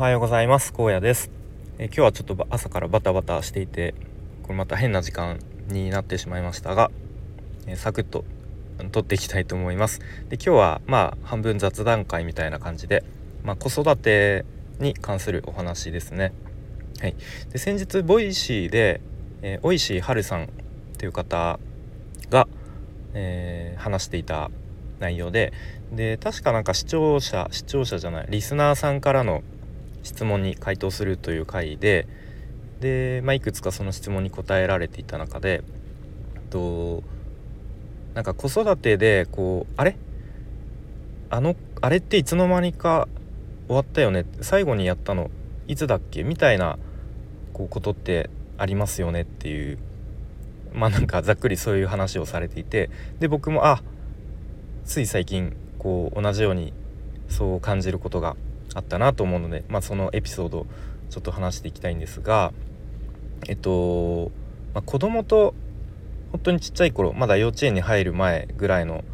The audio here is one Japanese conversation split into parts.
おはようございます。荒野です。え今日はちょっと朝からバタバタしていてこれまた変な時間になってしまいましたがえサクッと撮っていきたいと思います。で今日はまあ半分雑談回みたいな感じでまあ、子育てに関するお話ですね。はい。で先日 Voicy で、えー、おいしいはるさんという方が、えー、話していた内容でで確かなんか視聴者視聴者じゃないリスナーさんからの質問に回答するという回でで、まあ、いくつかその質問に答えられていた中でとなんか子育てでこうあれ？あのあれっていつの間にか終わったよね？最後にやったのいつだっけ？みたいなこうことってありますよね？っていうまあなんかざっくりそういう話をされていてで僕もあつい最近こう同じようにそう感じることがあったなと思うので、まあ、そのエピソードちょっと話していきたいんですがえっと、まあ、子供と本当にちっちゃい頃まだ幼稚園に入る前ぐらいの、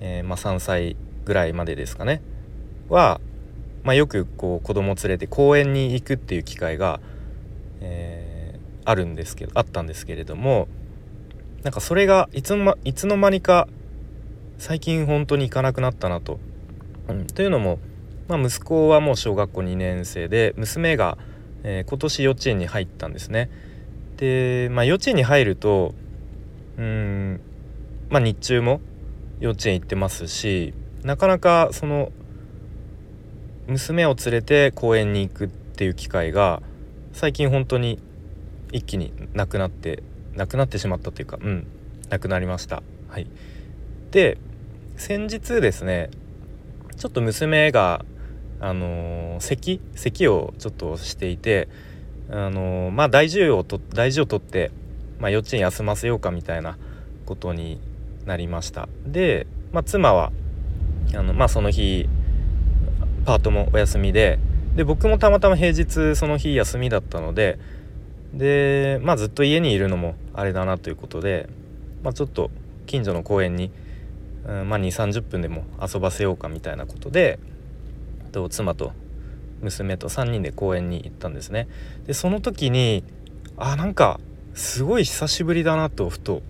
えー、まあ、3歳ぐらいまでですかねは、まあ、よくこう子供を連れて公園に行くっていう機会が、えー、あるんですけどあったんですけれどもなんかそれがいつの,、ま、いつの間にか最近本当に行かなくなったなと。うん、というのも、まあ、息子はもう小学校2年生で娘が、えー、今年幼稚園に入ったんですね。で、まあ、幼稚園に入るとうんまあ日中も幼稚園行ってますしなかなかその娘を連れて公園に行くっていう機会が最近本当に一気になくなってなくなってしまったというかうんなくなりました。はい、で先日ですねちょっと娘があの、咳？咳をちょっとしていてあの、まあ大事をと大事を取って、まあ、幼稚園休ませようかみたいなことになりました。で、まあ、妻はあの、まあ、その日パートもお休みでで僕もたまたま平日その日休みだったのでで、まあ、ずっと家にいるのもあれだなということで、まあ、ちょっと近所の公園にうん、まあ2 3 0分でも遊ばせようかみたいなことでと妻と娘と3人で公園に行ったんですね。でその時にあなんかすごい久しぶりだなとふと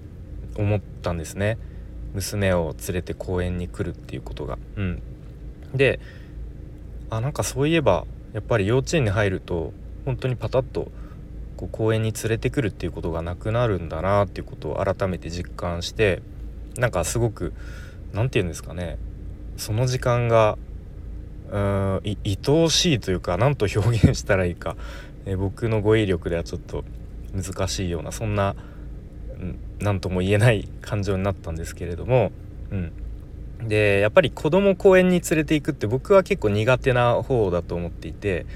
思ったんですね娘を連れて公園に来るっていうことが。うん、であなんかそういえばやっぱり幼稚園に入ると本当にパタッとこう公園に連れてくるっていうことがなくなるんだなっていうことを改めて実感してなんかすごく何て言うんですかねその時間がうん愛おしいというか何と表現したらいいか、え 僕の語彙力ではちょっと難しいようなそんな何とも言えない感情になったんですけれども、うん、でやっぱり子供公園に連れていくって僕は結構苦手な方だと思っていて、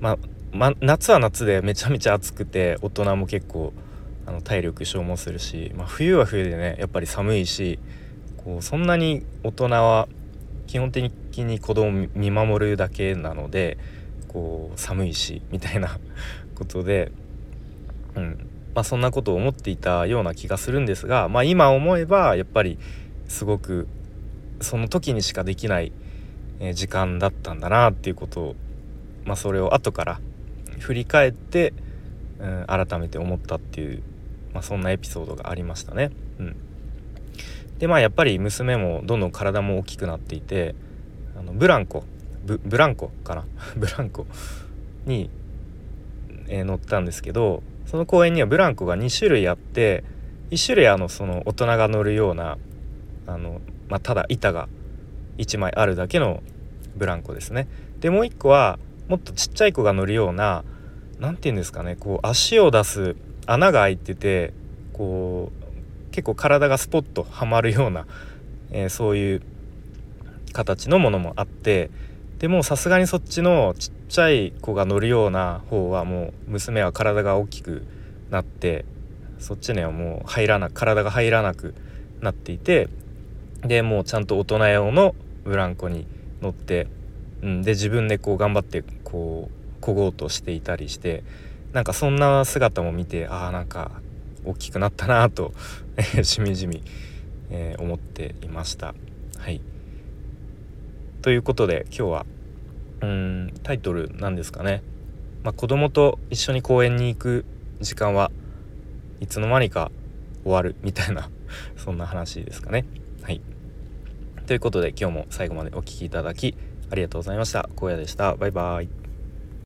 まあ、ま夏は夏でめちゃめちゃ暑くて大人も結構あの体力消耗するし、まあ、冬は冬でねやっぱり寒いしこうそんなに大人は基本的に子供を見守るだけなのでこう寒いしみたいな ことで、うんまあ、そんなことを思っていたような気がするんですが、まあ、今思えばやっぱりすごくその時にしかできない時間だったんだなっていうことを、まあ、それを後から振り返って、うん、改めて思ったっていうまあ、そんなエピソードがありましたね。うん、でまあやっぱり娘もどんどん体も大きくなっていてあのブランコブランコかな？ブランコに、えー、乗ったんですけどその公園にはブランコが2種類あって1種類あのその大人が乗るようなあの、まあ、ただ板が1枚あるだけのブランコですね。でもう1個はもっとちっちゃい子が乗るような何て言うんですかねこう足を出す穴が開いててこう結構体がスポッとはまるような、えー、そういう形のものもあってでもさすがにそっちのちっちゃい子が乗るような方はもう娘は体が大きくなってそっちにはもう入らな体が入らなくなっていてでもうちゃんと大人用のブランコに乗って、うん、で自分でこう頑張ってこうこごうとしていたりしてなんかそんな姿も見てああなんか大きくなったなと しみじみ、えー、思っていました。はいということで今日はうんタイトルなんですかね、まあ、子供と一緒に公園に行く時間はいつの間にか終わるみたいな そんな話ですかね。はいということで今日も最後までお聴きいただきありがとうございました。荒野でした。バイバイ。